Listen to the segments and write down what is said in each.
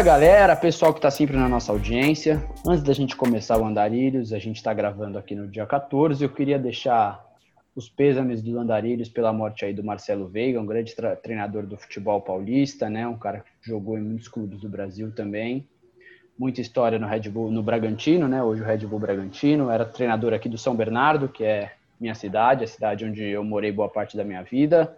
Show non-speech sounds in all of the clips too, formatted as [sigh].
Fala galera, pessoal que está sempre na nossa audiência. Antes da gente começar o Andarilhos, a gente está gravando aqui no dia 14. Eu queria deixar os pêsames do Andarilhos pela morte aí do Marcelo Veiga, um grande treinador do futebol paulista, né? Um cara que jogou em muitos clubes do Brasil também. Muita história no Red Bull, no Bragantino, né? Hoje o Red Bull Bragantino. Era treinador aqui do São Bernardo, que é minha cidade, a cidade onde eu morei boa parte da minha vida.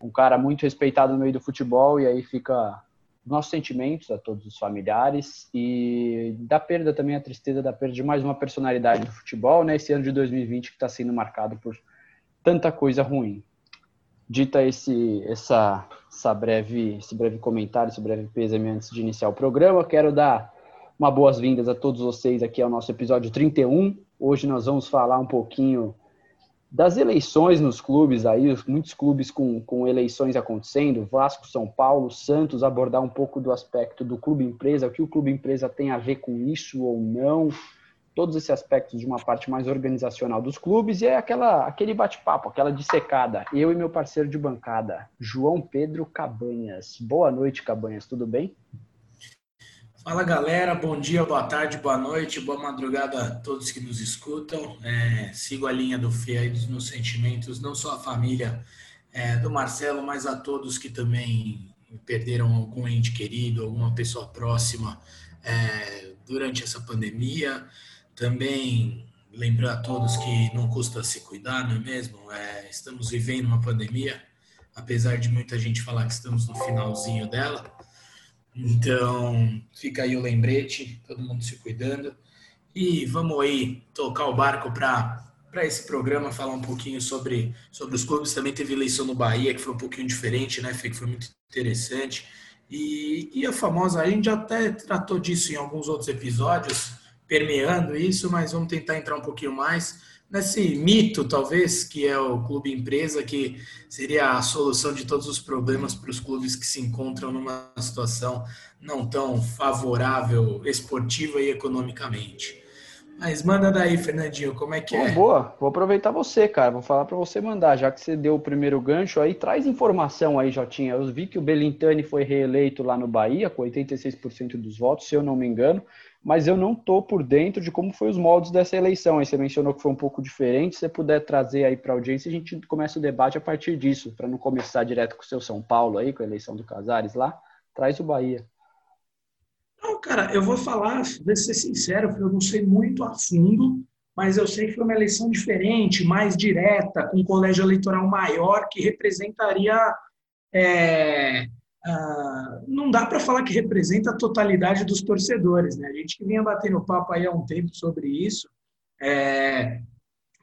Um cara muito respeitado no meio do futebol e aí fica nossos sentimentos a todos os familiares e da perda também a tristeza da perda de mais uma personalidade do futebol, né? Esse ano de 2020 que está sendo marcado por tanta coisa ruim. Dita esse essa essa breve esse breve comentário, esse breve pêsame antes de iniciar o programa, quero dar uma boas-vindas a todos vocês aqui ao nosso episódio 31. Hoje nós vamos falar um pouquinho das eleições nos clubes aí, muitos clubes com, com eleições acontecendo, Vasco, São Paulo, Santos, abordar um pouco do aspecto do clube empresa, o que o clube empresa tem a ver com isso ou não, todos esses aspectos de uma parte mais organizacional dos clubes e é aquela aquele bate-papo, aquela dissecada. Eu e meu parceiro de bancada, João Pedro Cabanhas. Boa noite, Cabanhas, tudo bem? Fala galera, bom dia, boa tarde, boa noite, boa madrugada a todos que nos escutam. É, sigo a linha do FIA nos sentimentos, não só a família é, do Marcelo, mas a todos que também perderam algum ente querido, alguma pessoa próxima é, durante essa pandemia. Também lembrar a todos que não custa se cuidar, não é mesmo? É, estamos vivendo uma pandemia, apesar de muita gente falar que estamos no finalzinho dela. Então, fica aí o lembrete, todo mundo se cuidando. E vamos aí tocar o barco para para esse programa falar um pouquinho sobre, sobre os clubes. Também teve eleição no Bahia, que foi um pouquinho diferente, né? Que foi muito interessante. E, e a famosa, a gente já até tratou disso em alguns outros episódios, permeando isso, mas vamos tentar entrar um pouquinho mais nesse mito, talvez, que é o clube empresa, que seria a solução de todos os problemas para os clubes que se encontram numa situação não tão favorável esportiva e economicamente. Mas manda daí, Fernandinho, como é que é? Boa, vou aproveitar você, cara. Vou falar para você mandar, já que você deu o primeiro gancho aí, traz informação aí, Jotinha. Eu vi que o Belintani foi reeleito lá no Bahia com 86% dos votos, se eu não me engano mas eu não estou por dentro de como foi os moldes dessa eleição. Aí você mencionou que foi um pouco diferente. Se você puder trazer aí para a audiência, a gente começa o debate a partir disso, para não começar direto com o seu São Paulo aí, com a eleição do Casares lá. Traz o Bahia. Não, cara, eu vou falar, vou ser sincero, eu não sei muito a fundo, mas eu sei que foi uma eleição diferente, mais direta, com um colégio eleitoral maior que representaria é, ah, não dá para falar que representa a totalidade dos torcedores. Né? A gente que vinha batendo papo aí há um tempo sobre isso. É,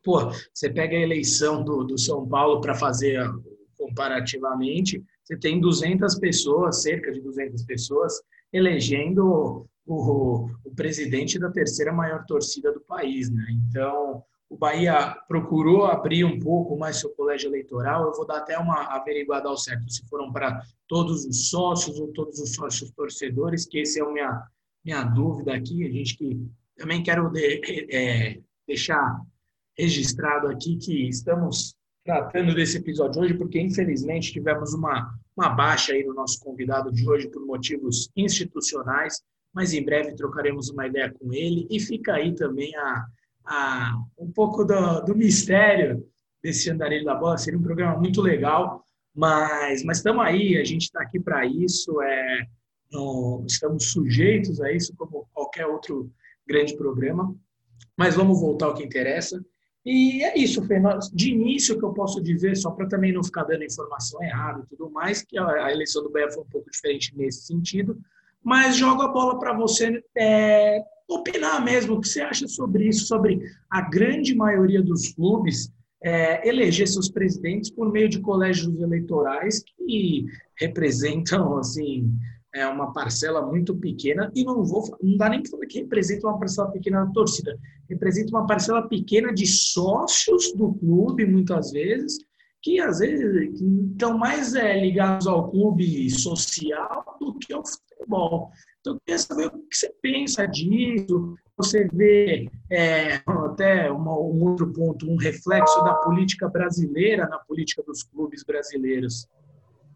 pô, você pega a eleição do, do São Paulo para fazer comparativamente, você tem 200 pessoas, cerca de 200 pessoas, elegendo o, o, o presidente da terceira maior torcida do país. Né? Então, o Bahia procurou abrir um pouco mais seu colégio eleitoral. Eu vou dar até uma averiguada ao certo se foram para todos os sócios ou todos os sócios torcedores, que esse é a minha, minha dúvida aqui. A gente que também quero de, é, deixar registrado aqui que estamos tratando desse episódio hoje, porque infelizmente tivemos uma, uma baixa aí no nosso convidado de hoje por motivos institucionais, mas em breve trocaremos uma ideia com ele e fica aí também a a, um pouco do, do mistério desse Andarilho da Bola. Seria um programa muito legal, mas estamos aí, a gente está aqui para isso, é, estamos sujeitos a isso como qualquer outro grande programa. Mas vamos voltar ao que interessa. E é isso, Fernando. De início, que eu posso dizer, só para também não ficar dando informação errada e tudo mais, que a, eleição do Bahia foi um pouco diferente nesse sentido, mas jogo a bola para você é, opinar mesmo o que você acha sobre isso, sobre a grande maioria dos clubes é, eleger seus presidentes por meio de colégios eleitorais que representam [laughs] assim é uma parcela muito pequena. E não vou não dá nem para falar que representa uma parcela pequena da torcida. Representa uma parcela pequena de sócios do clube muitas vezes que às vezes estão mais é, ligados ao clube social do que ao futebol então, eu queria saber o que você pensa disso. Você vê é, até uma, um outro ponto, um reflexo da política brasileira na política dos clubes brasileiros.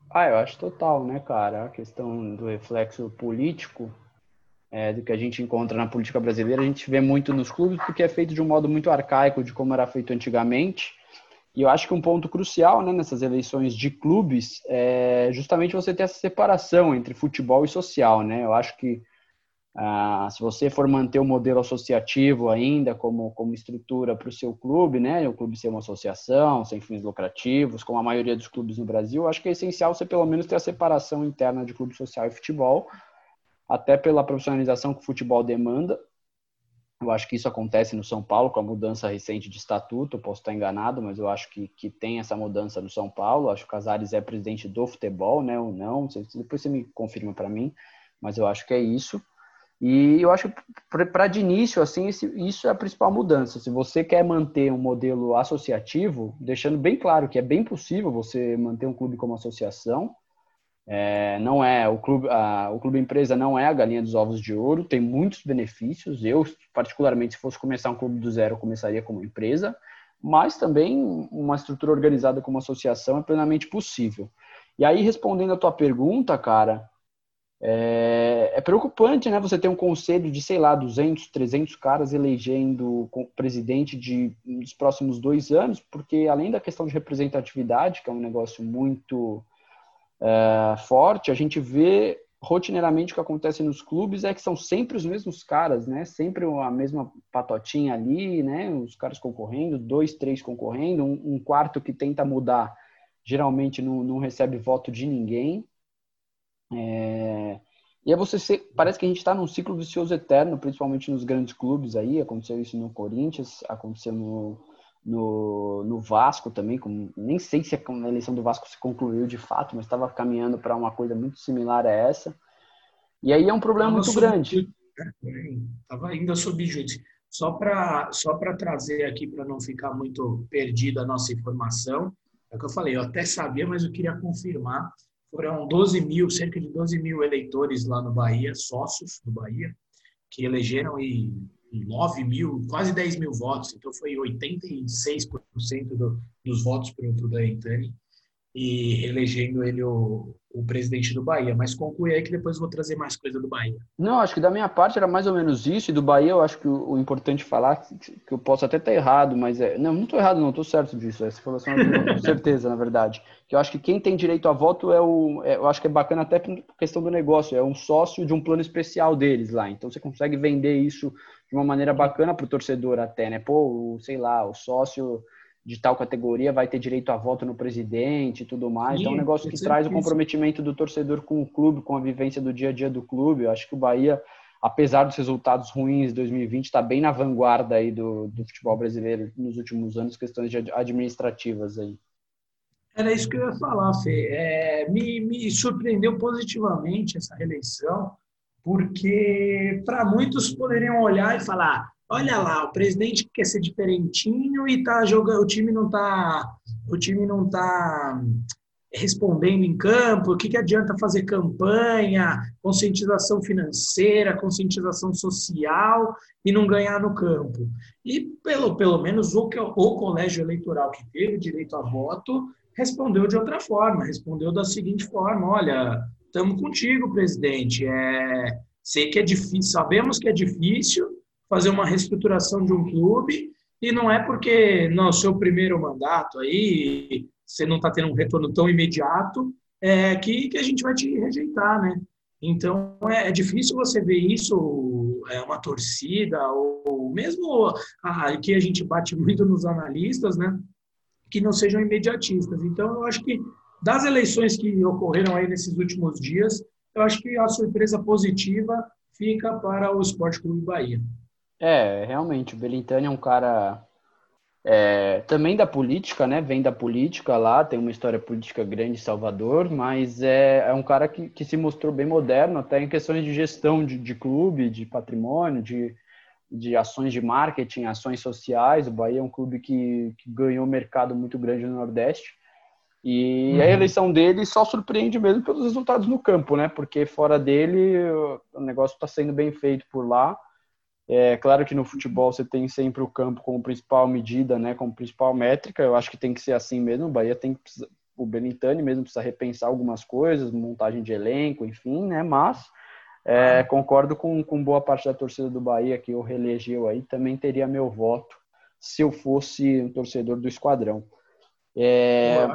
Ah, eu acho total, né, cara? A questão do reflexo político, é, do que a gente encontra na política brasileira, a gente vê muito nos clubes porque é feito de um modo muito arcaico de como era feito antigamente. E eu acho que um ponto crucial né, nessas eleições de clubes é justamente você ter essa separação entre futebol e social. Né? Eu acho que ah, se você for manter o modelo associativo ainda como, como estrutura para o seu clube, né, o clube ser uma associação, sem fins lucrativos, como a maioria dos clubes no Brasil, acho que é essencial você pelo menos ter a separação interna de clube social e futebol, até pela profissionalização que o futebol demanda. Eu acho que isso acontece no São Paulo com a mudança recente de estatuto. Posso estar enganado, mas eu acho que, que tem essa mudança no São Paulo. Acho que o Casares é presidente do futebol, né? Ou não? Depois você me confirma para mim, mas eu acho que é isso. E eu acho que para de início, assim, esse, isso é a principal mudança. Se você quer manter um modelo associativo, deixando bem claro que é bem possível você manter um clube como associação, é, não é o clube, a, o clube empresa não é a galinha dos ovos de ouro, tem muitos benefícios. Eu, particularmente, se fosse começar um clube do zero, começaria como empresa, mas também uma estrutura organizada como associação é plenamente possível. E aí, respondendo a tua pergunta, cara, é, é, preocupante, né? Você ter um conselho de, sei lá, 200, 300 caras elegendo presidente de, dos próximos dois anos, porque além da questão de representatividade, que é um negócio muito é, forte, a gente vê rotineiramente o que acontece nos clubes é que são sempre os mesmos caras, né? Sempre a mesma patotinha ali, né? Os caras concorrendo, dois, três concorrendo, um, um quarto que tenta mudar, geralmente não, não recebe voto de ninguém. É... E é você ser, parece que a gente está num ciclo vicioso eterno, principalmente nos grandes clubes aí. Aconteceu isso no Corinthians, aconteceu no, no, no Vasco também. Com, nem sei se a eleição do Vasco se concluiu de fato, mas estava caminhando para uma coisa muito similar a essa. E aí é um problema muito grande. Estava ainda sob júdice. Só para só trazer aqui, para não ficar muito perdida a nossa informação, é o que eu falei, eu até sabia, mas eu queria confirmar foram 12 mil, cerca de 12 mil eleitores lá no Bahia, sócios do Bahia, que elegeram e 9 mil, quase 10 mil votos. Então foi 86% do, dos votos para o Daentani e elegendo ele o, o presidente do Bahia. Mas conclui aí que depois vou trazer mais coisa do Bahia. Não, acho que da minha parte era mais ou menos isso. E do Bahia eu acho que o, o importante falar, que, que eu posso até estar errado, mas é. Não, não estou errado, não, estou certo disso. Essa informação eu com [laughs] certeza, na verdade. Que eu acho que quem tem direito a voto é o. É, eu acho que é bacana até por questão do negócio, é um sócio de um plano especial deles lá. Então você consegue vender isso de uma maneira bacana para o torcedor até, né? Pô, sei lá, o sócio de tal categoria vai ter direito a voto no presidente e tudo mais. Sim, então, é um negócio que traz o comprometimento do torcedor com o clube, com a vivência do dia a dia do clube. Eu acho que o Bahia, apesar dos resultados ruins de 2020, está bem na vanguarda aí do, do futebol brasileiro nos últimos anos, questões administrativas aí. Era isso que eu ia falar, Fê. É, me, me surpreendeu positivamente essa reeleição, porque para muitos poderiam olhar e falar olha lá, o presidente quer ser diferentinho e tá jogando, o time não tá, o time não tá respondendo em campo, o que, que adianta fazer campanha, conscientização financeira, conscientização social e não ganhar no campo. E pelo, pelo menos o, o colégio eleitoral que teve direito a voto respondeu de outra forma, respondeu da seguinte forma, olha, estamos contigo, presidente, é, sei que é difícil, sabemos que é difícil, fazer uma reestruturação de um clube e não é porque no seu primeiro mandato aí você não está tendo um retorno tão imediato é, que, que a gente vai te rejeitar, né? Então é, é difícil você ver isso, é, uma torcida ou mesmo aqui a gente bate muito nos analistas, né? Que não sejam imediatistas. Então eu acho que das eleições que ocorreram aí nesses últimos dias, eu acho que a surpresa positiva fica para o Esporte Clube Bahia. É, realmente, o Belintani é um cara é, também da política, né? Vem da política lá, tem uma história política grande em Salvador, mas é, é um cara que, que se mostrou bem moderno, até em questões de gestão de, de clube, de patrimônio, de, de ações de marketing, ações sociais. O Bahia é um clube que, que ganhou mercado muito grande no Nordeste. E uhum. a eleição dele só surpreende mesmo pelos resultados no campo, né? Porque fora dele o negócio está sendo bem feito por lá. É claro que no futebol você tem sempre o campo como principal medida, né, como principal métrica. Eu acho que tem que ser assim mesmo. O Bahia tem que o Benintani mesmo precisa repensar algumas coisas, montagem de elenco, enfim, né? Mas é, concordo com, com boa parte da torcida do Bahia que o reelegeu aí, também teria meu voto se eu fosse um torcedor do Esquadrão. É...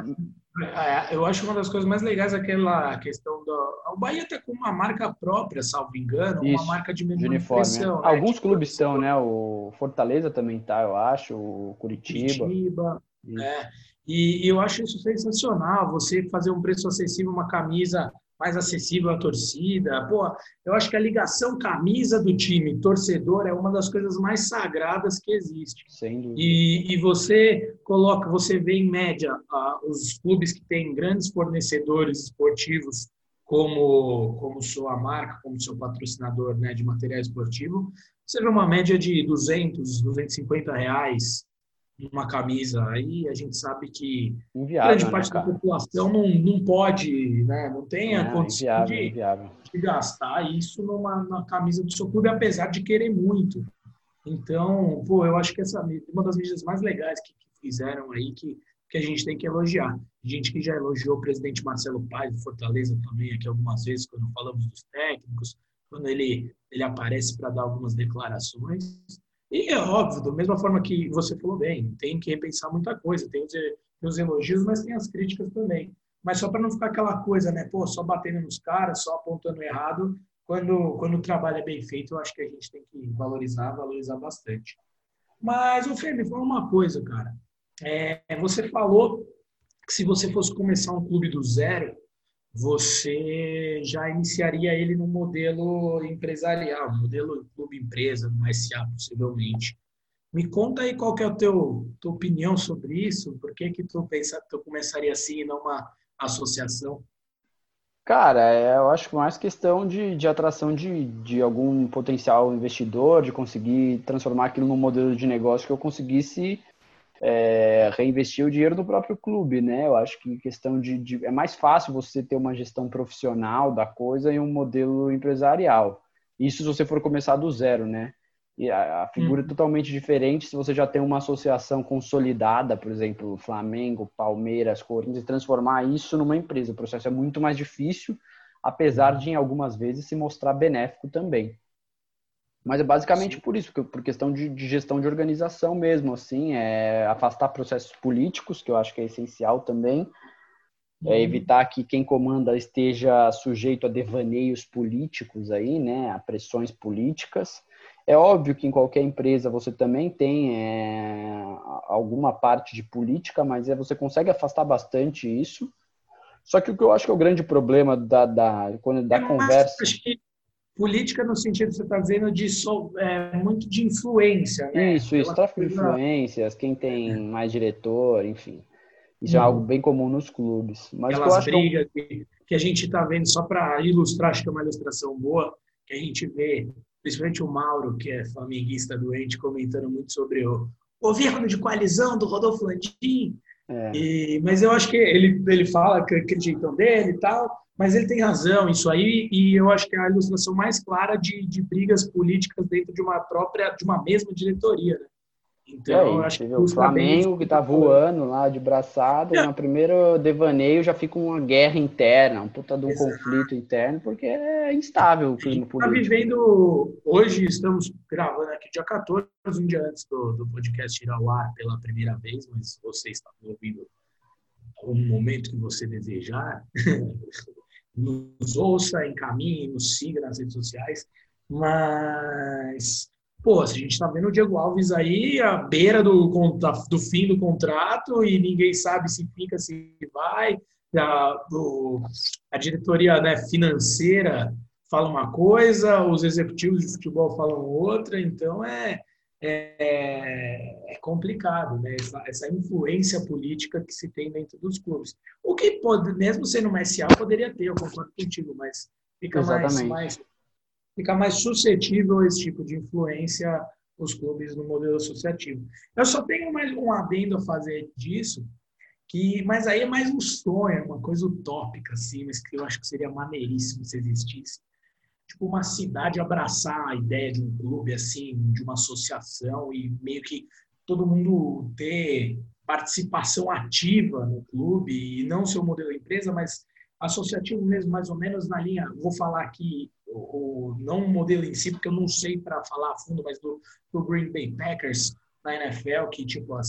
É, eu acho uma das coisas mais legais aquela questão do. O Bahia está com uma marca própria, salvo engano, Isso, uma marca de menor uniforme. Impressão, né? Alguns tipo, clubes estão, né? O Fortaleza também tá, eu acho, o Curitiba. Curitiba, é. E, eu acho isso sensacional, você fazer um preço acessível, uma camisa mais acessível à torcida. Pô, eu acho que a ligação camisa do time, torcedor, é uma das coisas mais sagradas que existe. Sem dúvida. E, e você coloca, você vê em média os clubes que têm grandes fornecedores esportivos como como sua marca, como seu patrocinador né, de material esportivo, você vê uma média de 200, 250 reais uma camisa. Aí a gente sabe que inviável, grande né, parte né, da população não, não pode, né, não tem a é, condição inviável, de, inviável. de, gastar isso numa, numa camisa do seu clube, apesar de querer muito. Então, pô, eu acho que essa uma das medidas mais legais que, que fizeram aí que, que a gente tem que elogiar. Gente que já elogiou o presidente Marcelo Paes do Fortaleza também aqui algumas vezes quando falamos dos técnicos, quando ele ele aparece para dar algumas declarações. E é óbvio, da mesma forma que você falou bem, tem que repensar muita coisa, tem os, tem os elogios, mas tem as críticas também. Mas só para não ficar aquela coisa, né? Pô, só batendo nos caras, só apontando errado. Quando, quando o trabalho é bem feito, eu acho que a gente tem que valorizar, valorizar bastante. Mas, o Fê, me fala uma coisa, cara. É, você falou que se você fosse começar um clube do zero, você já iniciaria ele no modelo empresarial, modelo clube-empresa, no SA, possivelmente. Me conta aí qual que é a teu, tua opinião sobre isso, por que que tu, pensa, tu começaria assim e não uma associação? Cara, é, eu acho que mais questão de, de atração de, de algum potencial investidor, de conseguir transformar aquilo num modelo de negócio que eu conseguisse é, reinvestir o dinheiro no próprio clube, né? Eu acho que questão de, de, é mais fácil você ter uma gestão profissional da coisa e um modelo empresarial. Isso se você for começar do zero, né? E a, a figura hum. é totalmente diferente se você já tem uma associação consolidada, por exemplo, Flamengo, Palmeiras, Corinthians, e transformar isso numa empresa. O processo é muito mais difícil, apesar de em algumas vezes se mostrar benéfico também. Mas é basicamente Sim. por isso, por questão de, de, gestão de organização mesmo, assim, é afastar processos políticos, que eu acho que é essencial também, é uhum. evitar que quem comanda esteja sujeito a devaneios políticos aí, né, a pressões políticas. É óbvio que em qualquer empresa você também tem é, alguma parte de política, mas é, você consegue afastar bastante isso. Só que o que eu acho que é o grande problema da, da, quando, da conversa. Acho que política no sentido que você está dizendo de é, muito de influência, né? Isso, isso, tráfico de influências, quem tem é. mais diretor, enfim. Isso hum. é algo bem comum nos clubes. Mas Aquelas brigas que, que, a gente está vendo, só para ilustrar, acho que é uma ilustração boa, que a gente vê, principalmente o Mauro, que é flamenguista doente, comentando muito sobre o governo de coalizão do Rodolfo Landim. É. E, mas eu acho que ele, ele fala que acreditam dele e tal, mas ele tem razão, isso aí, e eu acho que é a ilustração mais clara de, de brigas políticas dentro de uma própria, de uma mesma diretoria. Né? Então, é, acho que o Flamengo que está voando lá de braçado, é. no primeiro devaneio já fica uma guerra interna, um puta de um Exato. conflito interno, porque é instável o clima político. Está vivendo, hoje estamos gravando aqui dia 14, um dia antes do, do podcast ir ao ar pela primeira vez, mas você está ouvindo um momento que você desejar, [laughs] nos ouça, encaminhe, nos siga nas redes sociais. Mas, pô, se a gente está vendo o Diego Alves aí à beira do, do fim do contrato e ninguém sabe se fica, se vai. A, do, a diretoria né, financeira fala uma coisa, os executivos de futebol falam outra, então é, é, é, complicado, né? Essa, essa, influência política que se tem dentro dos clubes. O que pode, mesmo sendo um SA, poderia ter, eu concordo contigo, mas fica mais, mais, fica mais suscetível a esse tipo de influência os clubes no modelo associativo. Eu só tenho mais um adendo a fazer disso, que, mas aí é mais um sonho, uma coisa utópica, assim, mas que eu acho que seria maneiríssimo se existisse tipo uma cidade abraçar a ideia de um clube assim, de uma associação e meio que todo mundo ter participação ativa no clube e não seu modelo empresa, mas associativo mesmo, mais ou menos na linha, vou falar aqui, o, não o modelo em si, porque eu não sei para falar a fundo, mas do, do Green Bay Packers na NFL, que tipo a,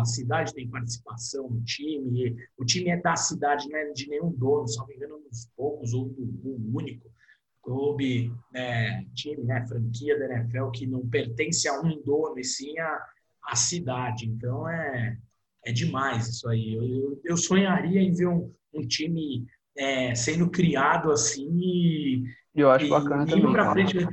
a cidade tem participação no time, o time é da cidade, não é de nenhum dono, só me engano, uns poucos ou um único clube, né, time, né, franquia da NFL que não pertence a um dono e sim a, a cidade. Então é, é demais isso aí. Eu, eu sonharia em ver um, um time é, sendo criado assim e, eu acho e, bacana também. Pra frente,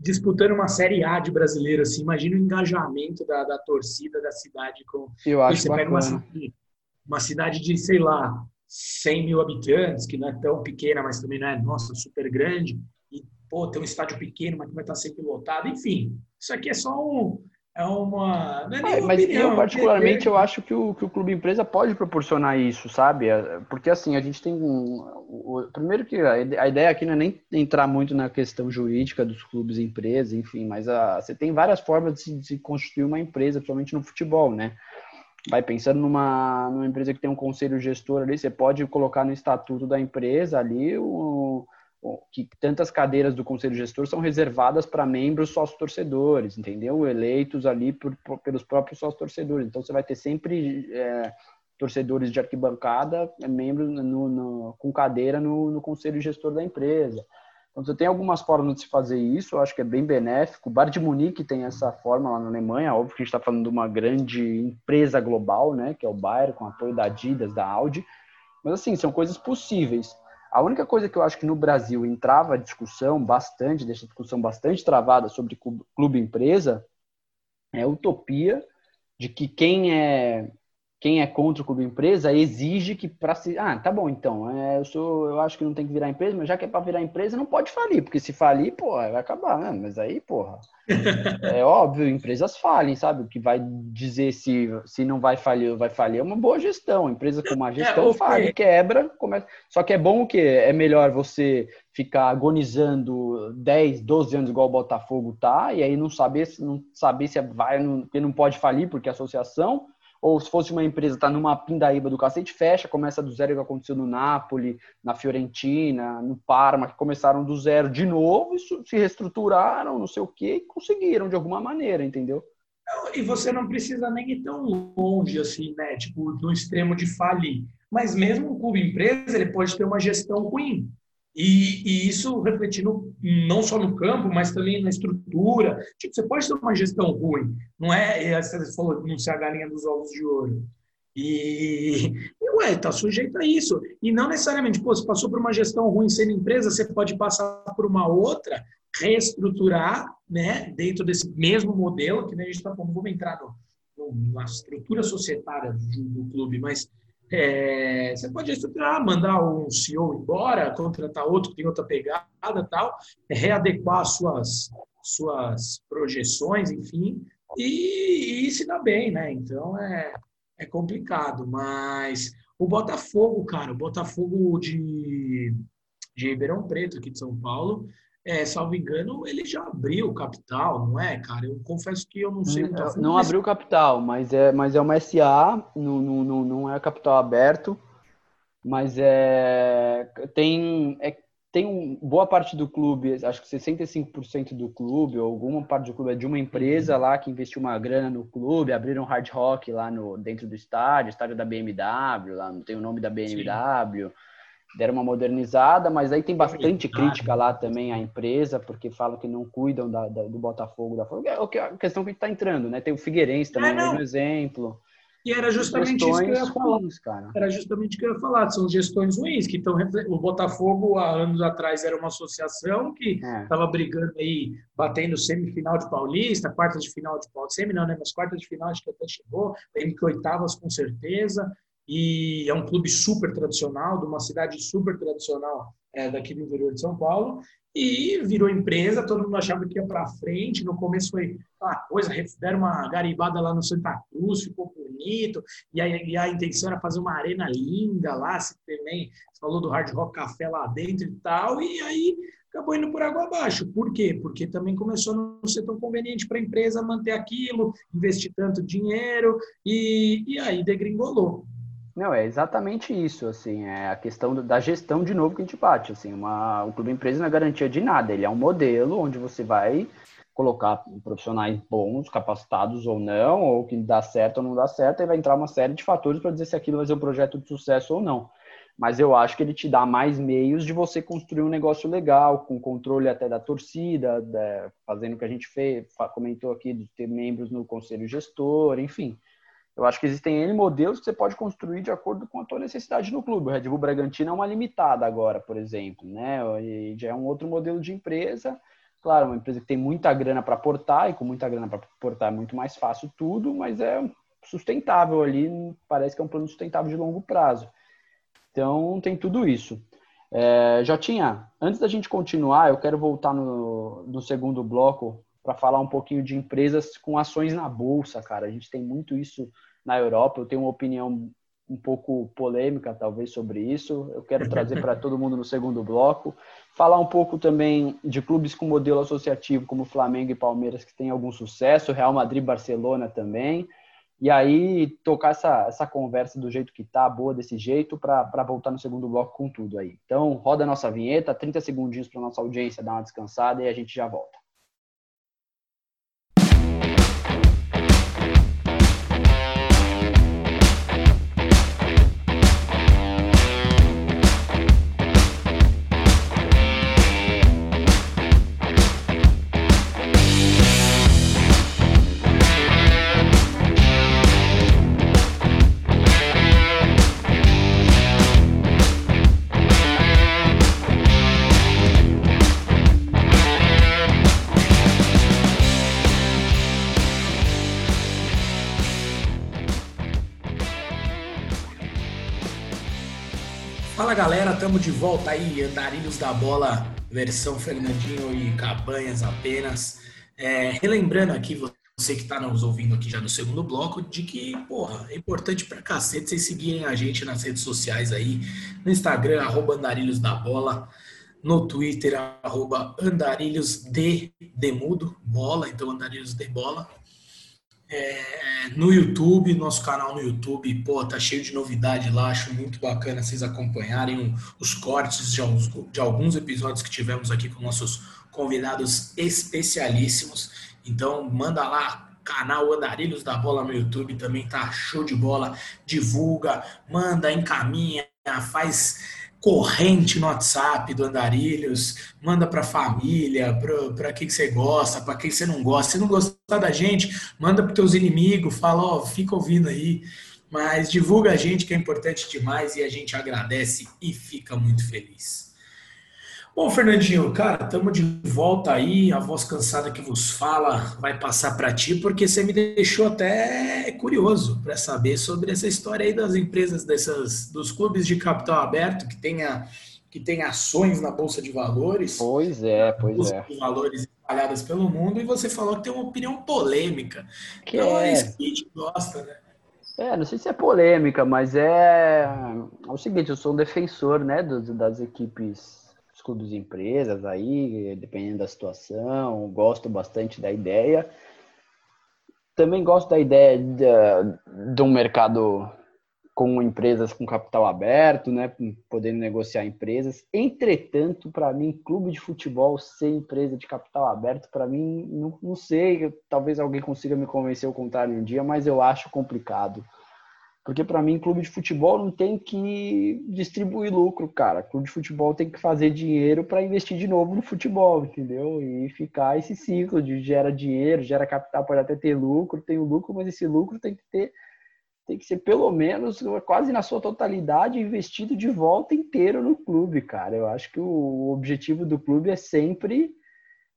disputando uma Série A de brasileiro, assim, imagina o engajamento da, da torcida da cidade com. Eu acho você bacana. pega uma, uma cidade de, sei lá, 100 mil habitantes, que não é tão pequena, mas também não é, nossa, super grande, e, pô, tem um estádio pequeno, mas que vai estar sempre lotado, enfim, isso aqui é só um, é uma. Não é, é mas opinião, eu, particularmente, eu acho que o, que o clube empresa pode proporcionar isso, sabe? É, porque assim, a gente tem um. O, primeiro que a, ideia aqui não é nem entrar muito na questão jurídica dos clubes empresa, enfim, mas a, você tem várias formas de se, de constituir uma empresa, principalmente no futebol, né? Vai pensando numa, numa empresa que tem um conselho gestor ali, você pode colocar no estatuto da empresa ali o que tantas cadeiras do conselho gestor são reservadas para membros sócio-torcedores, entendeu? Eleitos ali por, por, pelos próprios sócio-torcedores. Então, você vai ter sempre é, torcedores de arquibancada, é, membros no, no, com cadeira no, no, conselho gestor da empresa. Então, você tem algumas formas de se fazer isso, eu acho que é bem benéfico. O Bar de Munique tem essa forma lá na Alemanha, óbvio que a gente está falando de uma grande empresa global, né, que é o Bayer, com apoio da Adidas, da Audi, mas assim, são coisas possíveis. A única coisa que eu acho que no Brasil entrava a discussão bastante, deixa a discussão bastante travada sobre clube empresa, é a utopia de que quem é quem é contra o clube empresa exige que para se ah tá bom então é, eu sou eu acho que não tem que virar empresa mas já que é para virar empresa não pode falir porque se falir pô vai acabar né? Mas aí porra [laughs] é óbvio empresas falem sabe? O que vai dizer se se não vai falir ou vai falir é uma boa gestão. Empresa com uma gestão é, fale quebra começa só que é bom o que é melhor você ficar agonizando 10 12 anos igual o Botafogo tá e aí não saber se não saber se vai porque não pode falir porque é associação ou se fosse uma empresa, tá numa pindaíba do cacete, fecha, começa do zero, que aconteceu no Napoli, na Fiorentina, no Parma, que começaram do zero de novo, se reestruturaram, não sei o quê, e conseguiram de alguma maneira, entendeu? E você não precisa nem ir tão longe assim, né? Tipo, no extremo de falir. Mas mesmo o clube empresa, ele pode ter uma gestão ruim. E, e, isso refletindo não só no campo, mas também na estrutura. Tipo, você pode ter uma gestão ruim, não é? é você falou não ser a galinha dos ovos de ouro. E, e ué, tá sujeito a isso. E não necessariamente, pô, você passou por uma gestão ruim sendo empresa, você pode passar por uma outra, reestruturar, né, dentro desse mesmo modelo, que nem a gente está falando, vamos entrar no, no, na estrutura societária do, do clube, mas é, você pode estruturar, mandar um CEO embora, contratar outro que tem outra pegada tal, readequar suas, suas projeções, enfim, e, e se dá bem, né? Então é, é complicado, mas o Botafogo, cara, o Botafogo de, de Ribeirão Preto, aqui de São Paulo, é, salvo engano, ele já abriu o capital, não é, cara? Eu confesso que eu não sei muito Não, não abriu o capital, mas é, mas é uma SA, não, não, não é capital aberto, mas é tem é, tem boa parte do clube, acho que 65% do clube, ou alguma parte do clube é de uma empresa lá que investiu uma grana no clube, abriram um hard rock lá no, dentro do estádio, estádio da BMW, lá não tem o nome da BMW. Sim deram uma modernizada, mas aí tem bastante crítica lá também à empresa, porque falam que não cuidam da, da, do Botafogo, da é a questão que a gente está entrando, né? Tem o Figueirense também, é, um exemplo. E era justamente isso que eu ia falar. Ruins, cara. Era justamente o que eu ia falar, são gestões ruins, que estão o Botafogo há anos atrás era uma associação que estava é. brigando aí, batendo semifinal de Paulista, quartas de final de Paulista, semi não, né? Mas quartas de final acho que até chegou, que oitavas com certeza e é um clube super tradicional, de uma cidade super tradicional é, daqui do interior de São Paulo, e virou empresa, todo mundo achava que ia para frente, no começo foi aquela coisa, deram uma garibada lá no Santa Cruz, ficou bonito, e a, e a intenção era fazer uma arena linda lá, se também falou do Hard Rock Café lá dentro e tal, e aí acabou indo por água abaixo. Por quê? Porque também começou a não ser tão conveniente para a empresa manter aquilo, investir tanto dinheiro, e, e aí degringolou. Não, é exatamente isso, assim, é a questão da gestão de novo que a gente bate, assim, uma, o clube empresa não é garantia de nada, ele é um modelo onde você vai colocar profissionais bons, capacitados ou não, ou que dá certo ou não dá certo, e vai entrar uma série de fatores para dizer se aquilo vai ser um projeto de sucesso ou não. Mas eu acho que ele te dá mais meios de você construir um negócio legal, com controle até da torcida, da, fazendo o que a gente fez, comentou aqui de ter membros no conselho gestor, enfim. Eu acho que existem N modelos que você pode construir de acordo com a tua necessidade no clube. O Red Bull Bragantino é uma limitada agora, por exemplo, né? E já é um outro modelo de empresa. Claro, uma empresa que tem muita grana para portar, e com muita grana para portar é muito mais fácil tudo, mas é sustentável ali, parece que é um plano sustentável de longo prazo. Então, tem tudo isso. É, Jotinha, antes da gente continuar, eu quero voltar no, no segundo bloco para falar um pouquinho de empresas com ações na bolsa, cara. A gente tem muito isso na Europa. Eu tenho uma opinião um pouco polêmica, talvez, sobre isso. Eu quero trazer para todo mundo no segundo bloco. Falar um pouco também de clubes com modelo associativo, como Flamengo e Palmeiras, que têm algum sucesso, Real Madrid Barcelona também. E aí, tocar essa, essa conversa do jeito que tá, boa desse jeito, para voltar no segundo bloco com tudo aí. Então, roda a nossa vinheta, 30 segundinhos para nossa audiência dar uma descansada e a gente já volta. Galera, estamos de volta aí, Andarilhos da Bola, versão Fernandinho e Cabanhas apenas. É, relembrando aqui, você que está nos ouvindo aqui já no segundo bloco, de que, porra, é importante pra cacete vocês seguirem a gente nas redes sociais aí, no Instagram, arroba Andarilhos da Bola, no Twitter, arroba Andarilhos de Demudo, bola, então Andarilhos de Bola, é, no YouTube, nosso canal no YouTube, pô, tá cheio de novidade lá, acho muito bacana vocês acompanharem os cortes de, de alguns episódios que tivemos aqui com nossos convidados especialíssimos. Então, manda lá, canal Andarilhos da Bola no YouTube também tá show de bola. Divulga, manda, encaminha, faz corrente no WhatsApp do Andarilhos, manda para a família, para quem você gosta, para quem você não gosta. Se não gostar da gente, manda para teus inimigos, fala, ó, oh, fica ouvindo aí, mas divulga a gente que é importante demais e a gente agradece e fica muito feliz. Bom, Fernandinho, cara, estamos de volta aí. A voz cansada que vos fala vai passar para ti, porque você me deixou até curioso para saber sobre essa história aí das empresas, dessas, dos clubes de capital aberto que tenha que tem ações na bolsa de valores. Pois é, pois bolsa é. De valores espalhadas pelo mundo e você falou que tem uma opinião polêmica. Que então é, é isso que a gente gosta, né? É, não sei se é polêmica, mas é, é o seguinte, eu sou um defensor, né, das equipes clubes e empresas aí, dependendo da situação, gosto bastante da ideia. Também gosto da ideia de, de um mercado com empresas com capital aberto, né, podendo negociar empresas. Entretanto, para mim, clube de futebol ser empresa de capital aberto, para mim, não, não sei, talvez alguém consiga me convencer o contrário um dia, mas eu acho complicado. Porque para mim, clube de futebol não tem que distribuir lucro, cara. Clube de futebol tem que fazer dinheiro para investir de novo no futebol, entendeu? E ficar esse ciclo de gera dinheiro, gera capital, pode até ter lucro, tem o lucro, mas esse lucro tem que ter tem que ser pelo menos quase na sua totalidade investido de volta inteiro no clube, cara. Eu acho que o objetivo do clube é sempre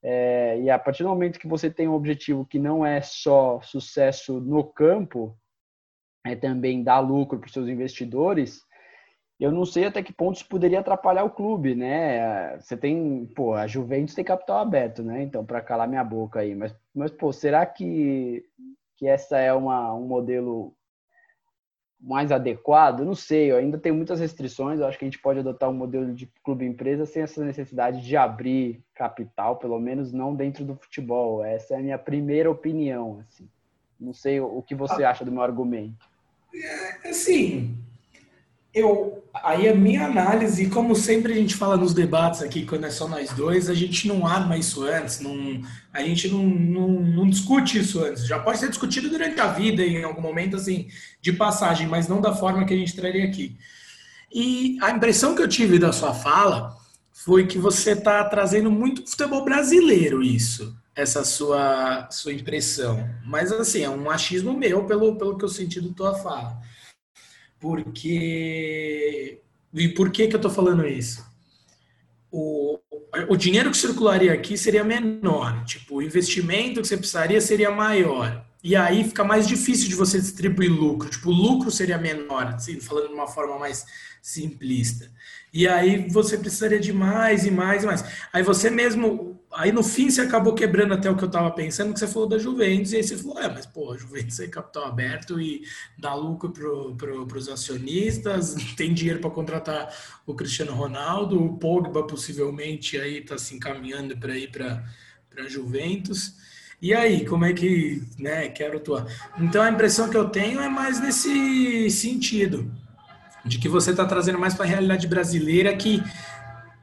é, e a partir do momento que você tem um objetivo que não é só sucesso no campo, é também dar lucro para os seus investidores, eu não sei até que ponto isso poderia atrapalhar o clube, né? Você tem, pô, a Juventus tem capital aberto, né? Então, para calar minha boca aí, mas, mas pô, será que, que essa é uma, um modelo mais adequado? Não sei, eu ainda tenho muitas restrições. Eu acho que a gente pode adotar um modelo de clube-empresa sem essa necessidade de abrir capital, pelo menos não dentro do futebol. Essa é a minha primeira opinião. Assim. Não sei o que você acha do meu argumento. É, assim, eu, aí a minha análise, como sempre a gente fala nos debates aqui, quando é só nós dois, a gente não arma isso antes, não, a gente não, não, não, discute isso antes. Já pode ser discutido durante a vida, em algum momento, assim, de passagem, mas não da forma que a gente traria aqui. E a impressão que eu tive da sua fala foi que você está trazendo muito futebol brasileiro isso, essa sua, sua impressão. Mas, assim, é um achismo meu pelo, pelo que eu senti da tua fala. Porque. E por que, que eu estou falando isso? O, o dinheiro que circularia aqui seria menor, tipo, o investimento que você precisaria seria maior. E aí fica mais difícil de você distribuir lucro. Tipo, o lucro seria menor, assim, falando de uma forma mais simplista. E aí você precisaria de mais e mais e mais. Aí você mesmo, aí no fim você acabou quebrando até o que eu estava pensando, que você falou da Juventus, e aí você falou, é, mas pô, a Juventus é capital aberto e dá lucro para pro, os acionistas, tem dinheiro para contratar o Cristiano Ronaldo, o Pogba possivelmente aí está se encaminhando para ir para a Juventus. E aí, como é que, né, quero tua. Então a impressão que eu tenho é mais nesse sentido de que você está trazendo mais para a realidade brasileira que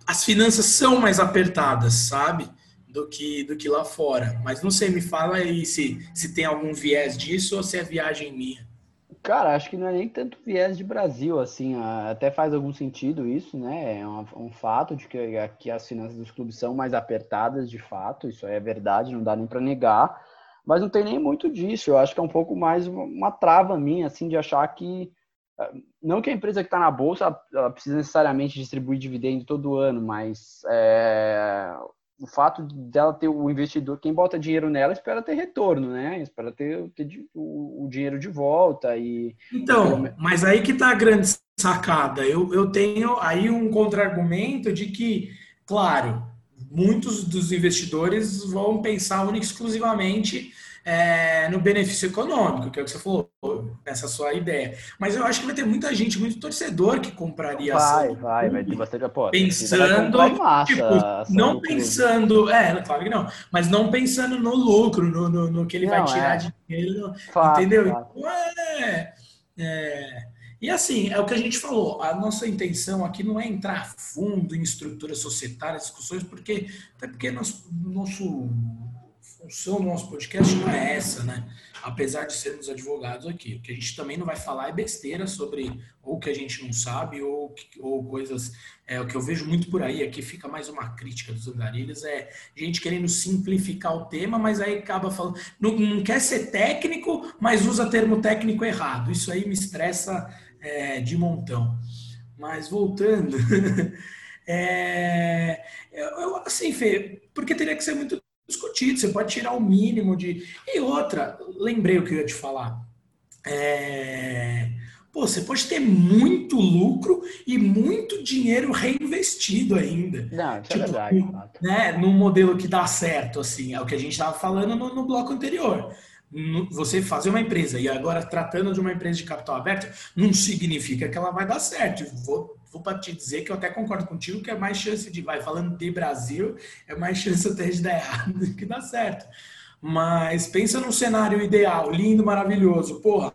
as finanças são mais apertadas, sabe? Do que, do que lá fora. Mas não sei, me fala aí se, se tem algum viés disso ou se é viagem minha. Cara, acho que não é nem tanto viés de Brasil, assim, até faz algum sentido isso, né? É um, um fato de que aqui as finanças dos clubes são mais apertadas, de fato, isso é verdade, não dá nem para negar, mas não tem nem muito disso. Eu acho que é um pouco mais uma trava minha, assim, de achar que não que a empresa que está na bolsa ela precisa necessariamente distribuir dividendo todo ano, mas é, o fato dela ter o investidor, quem bota dinheiro nela espera ter retorno, né? Espera ter, ter o, o, dinheiro de volta e então, mas aí que está a grande sacada. Eu, eu tenho aí um contra-argumento de que, claro, muitos dos investidores vão pensar única exclusivamente é, no benefício econômico, que é o que você falou, nessa sua ideia. Mas eu acho que vai ter muita gente, muito torcedor que compraria vai, ação. Vai, vai, ter bastante aposta. Pensando, massa, tipo, não pensando, é, claro que não, mas não pensando no lucro, no, no, no que ele não, vai tirar é. de dinheiro, entendeu? Então, é, é, e assim, é o que a gente falou, a nossa intenção aqui não é entrar a fundo em estruturas societárias, discussões, porque até porque nosso, nosso função do nosso podcast não é essa, né? Apesar de sermos advogados aqui. O que a gente também não vai falar é besteira sobre ou que a gente não sabe ou, ou coisas. É, o que eu vejo muito por aí, aqui fica mais uma crítica dos andarilhos, é gente querendo simplificar o tema, mas aí acaba falando. Não, não quer ser técnico, mas usa termo técnico errado. Isso aí me estressa é, de montão. Mas voltando. [laughs] É, eu, assim, Fê, porque teria que ser muito discutido, você pode tirar o mínimo de. E outra, lembrei o que eu ia te falar. É... Pô, você pode ter muito lucro e muito dinheiro reinvestido ainda. Não, isso é tipo, é verdade. Né, num modelo que dá certo, assim, é o que a gente estava falando no, no bloco anterior você fazer uma empresa e agora tratando de uma empresa de capital aberto, não significa que ela vai dar certo. Vou vou para te dizer que eu até concordo contigo que é mais chance de, vai falando de Brasil, é mais chance até de dar [laughs] errado do que dar certo. Mas pensa num cenário ideal, lindo, maravilhoso. Porra,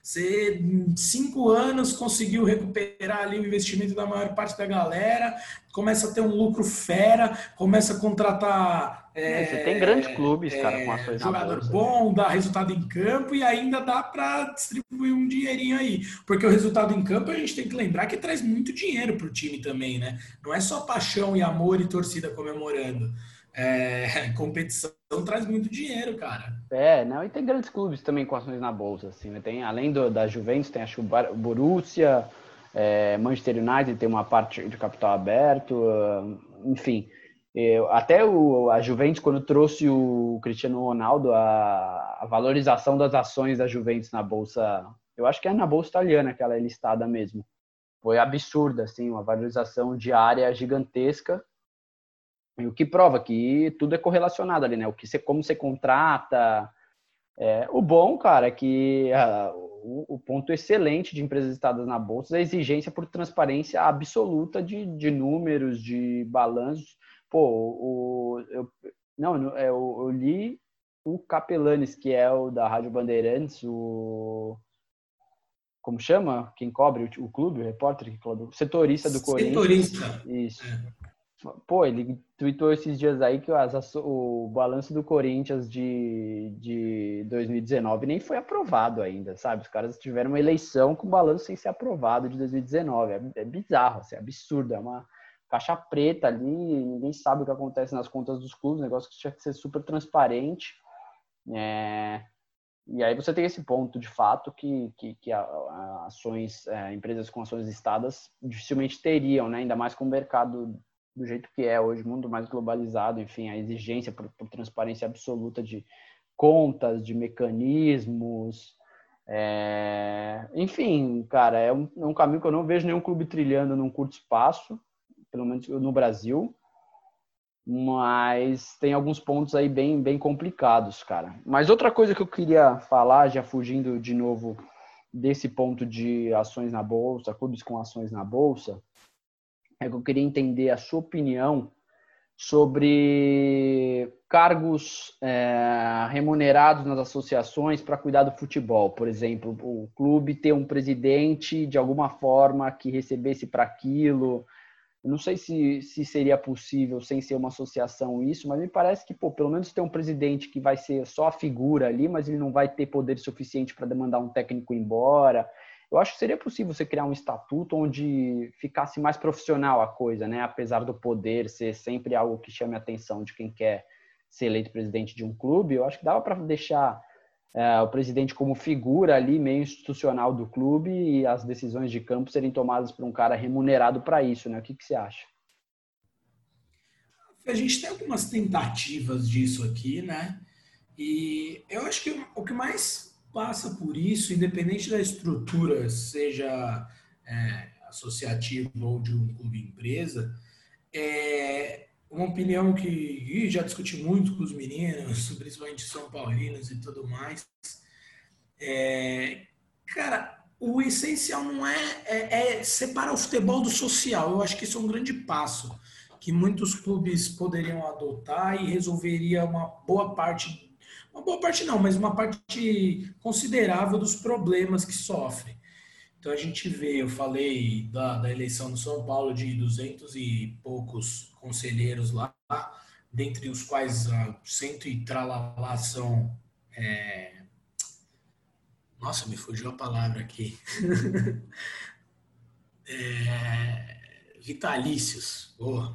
você, cinco anos, conseguiu recuperar ali o investimento da maior parte da galera, começa a ter um lucro fera, começa a contratar. É, você tem grandes clubes, é, cara, com ações Jogador bom, dá resultado em campo e ainda dá para distribuir um dinheirinho aí. Porque o resultado em campo a gente tem que lembrar que traz muito dinheiro para o time também, né? Não é só paixão e amor e torcida comemorando é, [laughs] competição traz muito dinheiro, cara. É, não, e tem grandes clubes também com ações na bolsa, assim, né? Tem, além do, da Juventus, tem acho o Borussia, é, Manchester United tem uma parte de capital aberto, enfim. Até o, a Juventus, quando trouxe o Cristiano Ronaldo, a, a, valorização das ações da Juventus na bolsa Eu acho que é na bolsa italiana que ela é listada mesmo. Foi absurda, assim, uma valorização diária gigantesca. O que prova que tudo é correlacionado ali, né? O que você, como você contrata. É, o bom, cara, é que uh, o, o, ponto excelente de empresas listadas na bolsa é a exigência por transparência absoluta de, de números, de balanços. Pô, o, eu, não, eu, eu li o Capelanes, que é o da Rádio Bandeirantes, o como chama? Quem cobre o, o clube, o repórter, o setorista do Corinthians. Setorista. Isso. É. Pô, ele tweetou esses dias aí que as, o balanço do Corinthians de, de 2019 nem foi aprovado ainda, sabe? Os caras tiveram uma eleição com balanço sem ser aprovado de 2019. É, é bizarro, assim, é absurdo. É uma caixa preta ali, ninguém sabe o que acontece nas contas dos clubes, negócio que tinha que ser super transparente. É, e aí você tem esse ponto de fato que, que, que ações, é, empresas com ações listadas dificilmente teriam, né? ainda mais com o mercado do jeito que é hoje, mundo mais globalizado, enfim, a exigência por, por transparência absoluta de contas, de mecanismos, é... enfim, cara, é um, é um caminho que eu não vejo nenhum clube trilhando num curto espaço, pelo menos no Brasil mas tem alguns pontos aí bem, bem complicados, cara. Mas outra coisa que eu queria falar, já fugindo de novo desse ponto de ações na bolsa, clubes com ações na bolsa, é que eu queria entender a sua opinião sobre cargos é, remunerados nas associações para cuidar do futebol. Por exemplo, o clube ter um presidente de alguma forma que recebesse para aquilo eu não sei se, se seria possível sem ser uma associação isso, mas me parece que, pô, pelo menos ter um presidente que vai ser só a figura ali, mas ele não vai ter poder suficiente para demandar um técnico embora. Eu acho que seria possível você criar um estatuto onde ficasse mais profissional a coisa, né? Apesar do poder ser sempre algo que chame a atenção de quem quer ser eleito presidente de um clube, eu acho que dava para deixar é, o presidente como figura ali meio institucional do clube e as decisões de campo serem tomadas por um cara remunerado para isso, né? O que, que você acha? A gente tem algumas tentativas disso aqui, né? E eu acho que o que mais passa por isso, independente da estrutura, seja é, associativa ou de um clube empresa, é uma opinião que já discuti muito com os meninos, [laughs] principalmente São Paulinos e tudo mais. É, cara, o essencial não é, é, é, separar o futebol do social. Eu acho que isso é um grande passo que muitos clubes poderiam adotar e resolveria uma boa parte, uma boa parte não, mas uma parte considerável dos problemas que sofrem. Então a gente vê, eu falei da, da eleição do São Paulo de 200 e poucos conselheiros lá, dentre os quais uh, cento e tralalá são. É... Nossa, me fugiu a palavra aqui. [laughs] é... Vitalícios. Oh.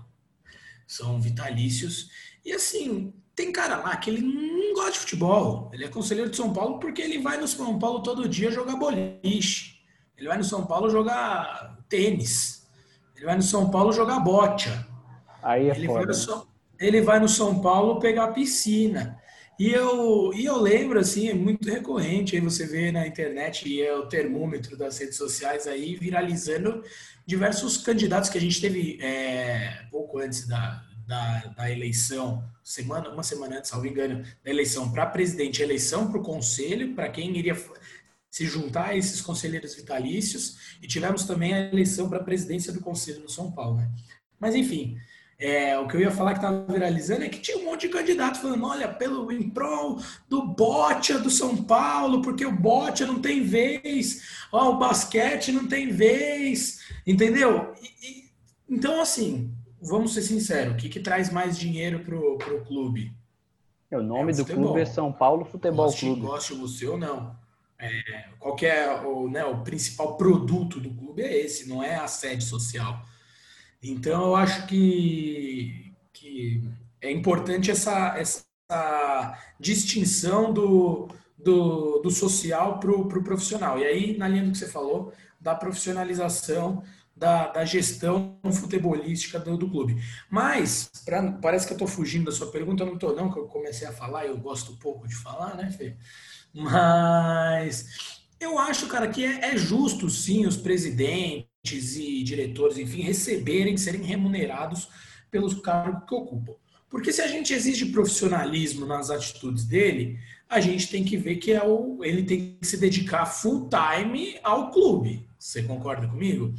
São vitalícios. E assim, tem cara lá que ele não gosta de futebol. Ele é conselheiro de São Paulo porque ele vai no São Paulo todo dia jogar boliche. Ele vai no São Paulo jogar tênis. Ele vai no São Paulo jogar bocha. Aí é ele, foda. vai no São, ele vai no São Paulo pegar piscina. E eu, e eu lembro, assim, é muito recorrente, aí você vê na internet e é o termômetro das redes sociais aí viralizando diversos candidatos que a gente teve é, pouco antes da, da, da, eleição, semana, uma semana antes, salvo engano, da eleição para presidente, eleição para o conselho, para quem iria se juntar a esses conselheiros vitalícios e tivemos também a eleição para a presidência do Conselho no São Paulo. Né? Mas, enfim, é, o que eu ia falar que estava viralizando é que tinha um monte de candidato falando, olha, pelo em prol do Botia do São Paulo, porque o Botia não tem vez, ó, o basquete não tem vez, entendeu? E, e, então, assim, vamos ser sinceros, o que, que traz mais dinheiro para o clube? É, o nome é do clube é São Paulo Futebol goste, Clube. Goste você ou não. É, qual é o, né, o principal produto do clube é esse, não é a sede social. Então eu acho que, que é importante essa, essa distinção do, do, do social para o pro profissional. E aí, na linha do que você falou, da profissionalização da, da gestão futebolística do, do clube. Mas, pra, parece que eu estou fugindo da sua pergunta, eu não estou não, que eu comecei a falar, eu gosto pouco de falar, né, Fê? Mas Eu acho, cara, que é, é justo, sim, os presidentes e diretores, enfim, receberem, serem remunerados pelos cargos que ocupam. Porque se a gente exige profissionalismo nas atitudes dele, a gente tem que ver que é o, ele tem que se dedicar full time ao clube. Você concorda comigo?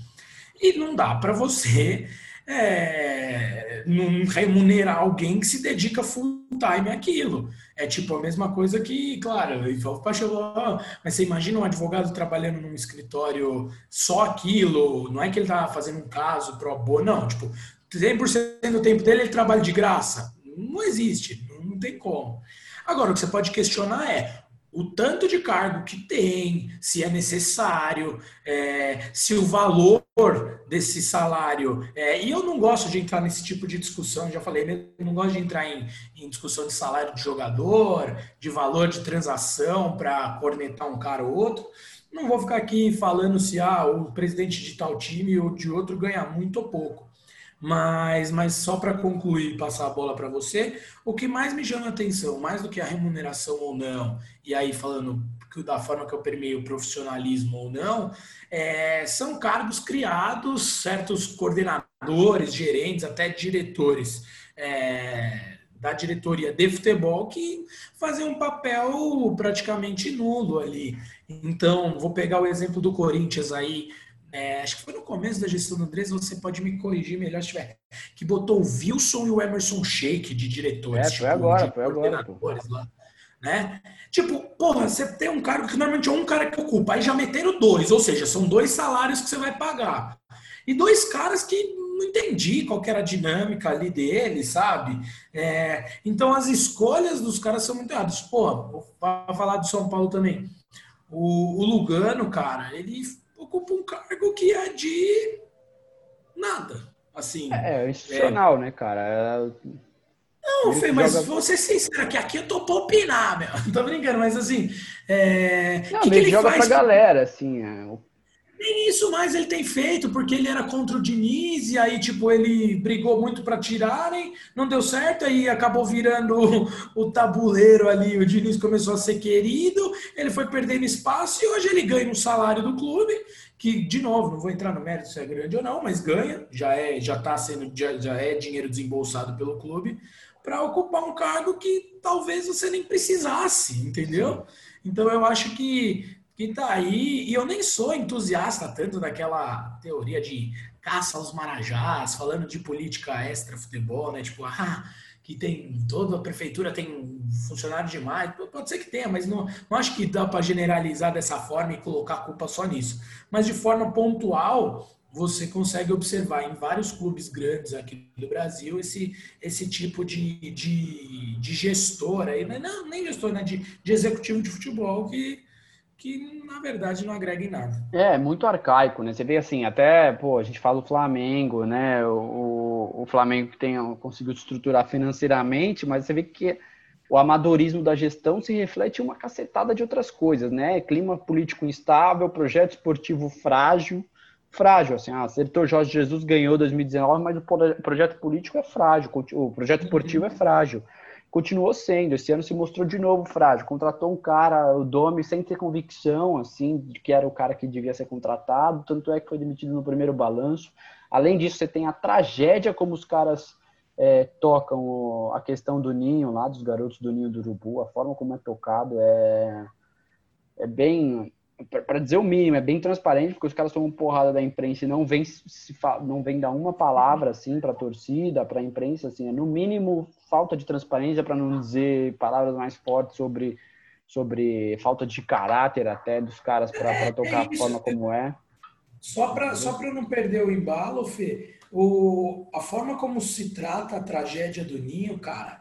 E não dá para você é, não remunerar alguém que se dedica full time àquilo. É tipo a mesma coisa que, claro, mas você imagina um advogado trabalhando num escritório só aquilo, não é que ele tá fazendo um caso pro boa, não, tipo, 100% do tempo dele ele trabalha de graça. Não existe, não tem como. Agora, o que você pode questionar é o tanto de cargo que tem, se é necessário, é, se o valor desse salário. É, e eu não gosto de entrar nesse tipo de discussão, já falei, eu não gosto de entrar em, em discussão de salário de jogador, de valor de transação para cornetar um cara ou outro. Não vou ficar aqui falando se ah, o presidente de tal time ou de outro ganha muito ou pouco. Mas, mas só para concluir e passar a bola para você, o que mais me chama atenção, mais do que a remuneração ou não, e aí falando da forma que eu permeio profissionalismo ou não, é, são cargos criados, certos coordenadores, gerentes, até diretores é, da diretoria de futebol que fazem um papel praticamente nulo ali. Então, vou pegar o exemplo do Corinthians aí, é, acho que foi no começo da gestão do Andrés, você pode me corrigir melhor se tiver, que botou o Wilson e o Emerson Sheik de diretores. É, foi tipo, agora, foi agora. Lá, né? Tipo, porra, você tem um cargo que normalmente é um cara que ocupa, aí já meteram dois, ou seja, são dois salários que você vai pagar. E dois caras que não entendi qual era a dinâmica ali dele, sabe? É, então as escolhas dos caras são muito erradas. Porra, vou falar do São Paulo também. O, o Lugano, cara, ele ocupa um cargo que é de nada. Assim, é, é institucional, é... né, cara? É... Não, Fê, mas joga... vou ser sincero, que aqui eu tô pra opinar, meu. [laughs] Não tô brincando, mas assim. É... Não, que, que ele joga faz pra galera, assim. É... Nem isso mais ele tem feito, porque ele era contra o Diniz, e aí, tipo, ele brigou muito para tirarem, não deu certo, aí acabou virando o, [laughs] o, tabuleiro ali, o Diniz começou a ser querido, ele foi perdendo espaço, e hoje ele ganha um salário do clube, que, de novo, não vou entrar no mérito se é grande ou não, mas ganha, já é, já tá sendo, já, já é dinheiro desembolsado pelo clube, para ocupar um cargo que talvez você nem precisasse, entendeu? Então eu acho que que tá aí, e eu nem sou entusiasta tanto daquela teoria de caça aos marajás, falando de política extra futebol, né? Tipo, [laughs] ah, que tem toda a prefeitura tem funcionário demais. Pode ser que tenha, mas não, não acho que dá para generalizar dessa forma e colocar a culpa só nisso. Mas de forma pontual, você consegue observar em vários clubes grandes aqui do Brasil esse, esse tipo de, de, de gestor aí, né? não, nem gestor, né? de, de executivo de futebol que que na verdade não agrega em nada. É, muito arcaico, né? Você vê assim, até, pô, a gente fala o Flamengo, né? O, o Flamengo que tem, conseguiu estruturar financeiramente, mas você vê que o amadorismo da gestão se reflete em uma cacetada de outras coisas, né? Clima político instável, projeto esportivo frágil, frágil, assim, ah, o Jorge Jesus ganhou 2019, mas o projeto político é frágil, o projeto esportivo é frágil continuou sendo. Esse ano se mostrou de novo frágil. Contratou um cara, o Domi, sem ter convicção, assim, de que era o cara que devia ser contratado. Tanto é que foi demitido no primeiro balanço. Além disso, você tem a tragédia como os caras é, tocam a questão do ninho lá, dos garotos do ninho do urubu. A forma como é tocado é, é bem para dizer o mínimo, é bem transparente, porque os caras tomam porrada da imprensa e não vem, se, não vem dar uma palavra assim para a torcida, para a imprensa, assim, é no mínimo falta de transparência, para não dizer palavras mais fortes sobre, sobre falta de caráter até dos caras para tocar a forma como é. Só para só não perder o embalo, Fê, o, a forma como se trata a tragédia do Ninho, cara,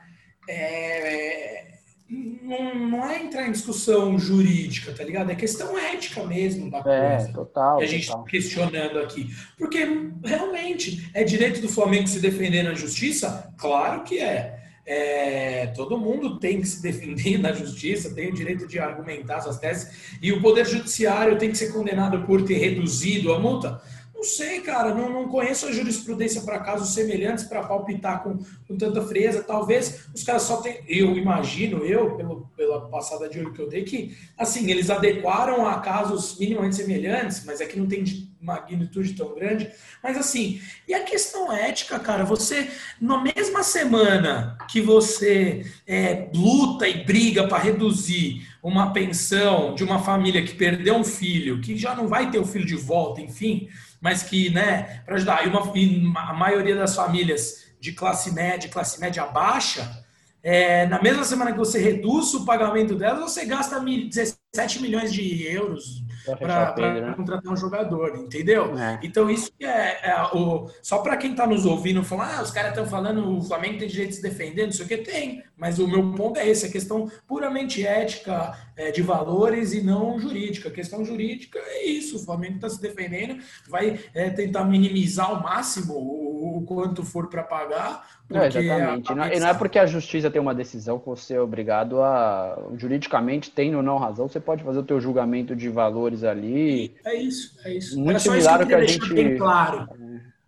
é, não, não é entrar em discussão jurídica, tá ligado? É questão ética mesmo da é, coisa. Total. Que a gente está questionando aqui. Porque realmente é direito do Flamengo se defender na justiça? Claro que é. É, todo mundo tem que se defender [laughs] na justiça, tem o direito de argumentar suas teses, e o Poder Judiciário tem que ser condenado por ter reduzido a multa? Não sei, cara, não, não conheço a jurisprudência para casos semelhantes para palpitar com, com tanta frieza. Talvez os caras só tenham. Eu imagino, eu, pelo, pela passada de olho que eu dei, que assim, eles adequaram a casos minimamente semelhantes, mas é que não tem de magnitude tão grande. Mas assim, e a questão ética, cara, você, na mesma semana que você é, luta e briga para reduzir uma pensão de uma família que perdeu um filho, que já não vai ter o filho de volta, enfim mas que, né, para ajudar. E, uma, e a maioria das famílias de classe média, classe média baixa, é, na mesma semana que você reduz o pagamento delas, você gasta 17 milhões de euros para né? contratar um jogador, entendeu? É. Então isso é, é o só para quem está nos ouvindo falar, ah, os caras estão falando o Flamengo tem direito de se defender, não sei o que tem, mas o meu ponto é esse, a questão puramente ética é, de valores e não jurídica. A questão jurídica é isso, o Flamengo está se defendendo, vai é, tentar minimizar ao máximo o, o quanto for para pagar. Não, exatamente. A... E não é porque a justiça tem uma decisão que você é obrigado a juridicamente tendo ou não razão, você pode fazer o teu julgamento de valores ali. É isso, é isso. Muito Era similar ao que, que a gente bem claro.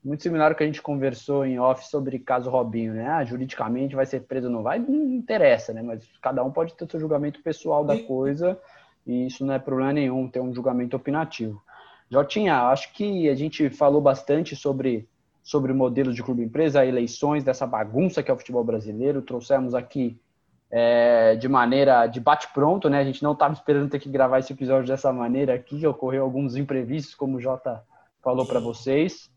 Muito similar ao que a gente conversou em off sobre caso Robinho, né? Ah, juridicamente vai ser preso ou não vai, não interessa, né? Mas cada um pode ter seu julgamento pessoal da coisa e isso não é problema nenhum ter um julgamento opinativo. Jotinha, acho que a gente falou bastante sobre sobre modelos de clube empresa, eleições, dessa bagunça que é o futebol brasileiro. Trouxemos aqui é, de maneira de bate-pronto, né? A gente não estava esperando ter que gravar esse episódio dessa maneira aqui, ocorreu alguns imprevistos, como o Jota falou para vocês.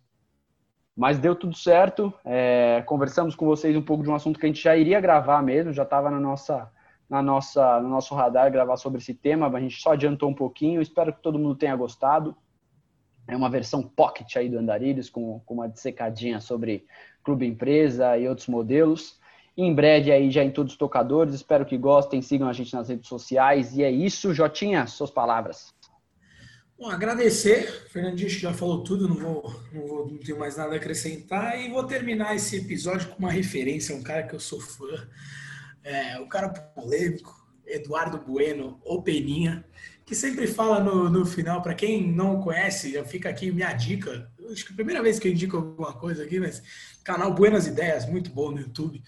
Mas deu tudo certo. É, conversamos com vocês um pouco de um assunto que a gente já iria gravar mesmo, já estava na nossa, na nossa, no nosso radar gravar sobre esse tema, mas a gente só adiantou um pouquinho. Espero que todo mundo tenha gostado. É uma versão pocket aí do Andarilhos, com, com uma dissecadinha sobre clube empresa e outros modelos. Em breve aí já em todos os tocadores. Espero que gostem, sigam a gente nas redes sociais. E é isso, Jotinha, suas palavras. Bom, agradecer. Fernandinho já falou tudo, não vou, não vou, não tenho mais nada a acrescentar. E vou terminar esse episódio com uma referência, um cara que eu sou fã, é, um cara polêmico, Eduardo Bueno, ou Peninha, que sempre fala no, no final, para quem não conhece, já fica aqui minha dica. Acho que é a primeira vez que eu indico alguma coisa aqui, mas canal Buenas Ideias, muito bom no YouTube.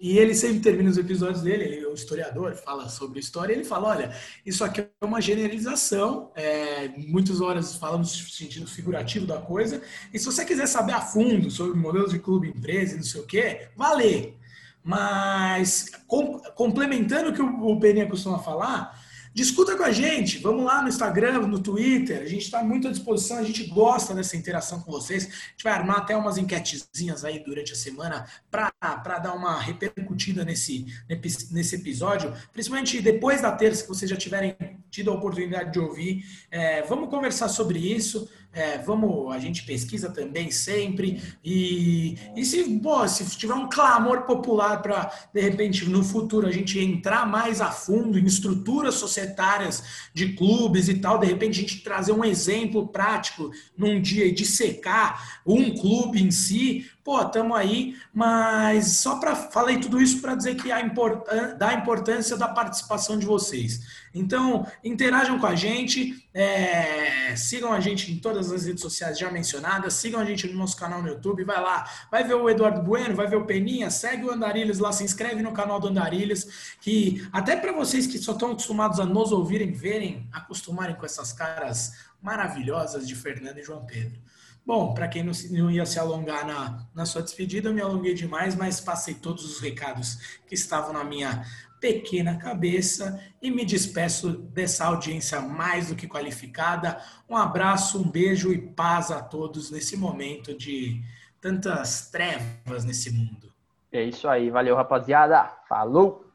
E ele sempre termina os episódios dele, ele é um historiador, fala sobre história, e ele fala, olha, isso aqui é uma generalização, é, muitas horas falamos no sentido figurativo da coisa, e se você quiser saber a fundo sobre modelos de clube, empresa e não sei o quê, vale. Mas, com, complementando o que o, Peninha costuma falar, Discuta com a gente, vamos lá no Instagram, no Twitter, a gente está muito à disposição, a gente gosta dessa interação com vocês. A gente vai armar até umas enquetezinhas aí durante a semana para dar uma repercutida nesse, nesse episódio, principalmente depois da terça que vocês já tiverem tido a oportunidade de ouvir. É, vamos conversar sobre isso. É, vamos, a gente pesquisa também sempre. E, e se, pô, se tiver um clamor popular para, de repente, no futuro a gente entrar mais a fundo em estruturas societárias de clubes e tal, de repente a gente trazer um exemplo prático num dia e dissecar um clube em si, pô, estamos aí, mas só para falei tudo isso para dizer que a importância da importância da participação de vocês. Então, interajam com a gente, é, sigam a gente em todas as redes sociais já mencionadas, sigam a gente no nosso canal no YouTube, vai lá, vai ver o Eduardo Bueno, vai ver o Peninha, segue o Andarilhas lá, se inscreve no canal do Andarilhas, que até para vocês que só estão acostumados a nos ouvirem, verem, acostumarem com essas caras maravilhosas de Fernando e João Pedro. Bom, para quem não, não, ia se alongar na, na sua despedida, eu me alonguei demais, mas passei todos os recados que estavam na minha pequena cabeça e me despeço dessa audiência mais do que qualificada. Um abraço, um beijo e paz a todos nesse momento de tantas trevas nesse mundo. É isso aí, valeu rapaziada, falou!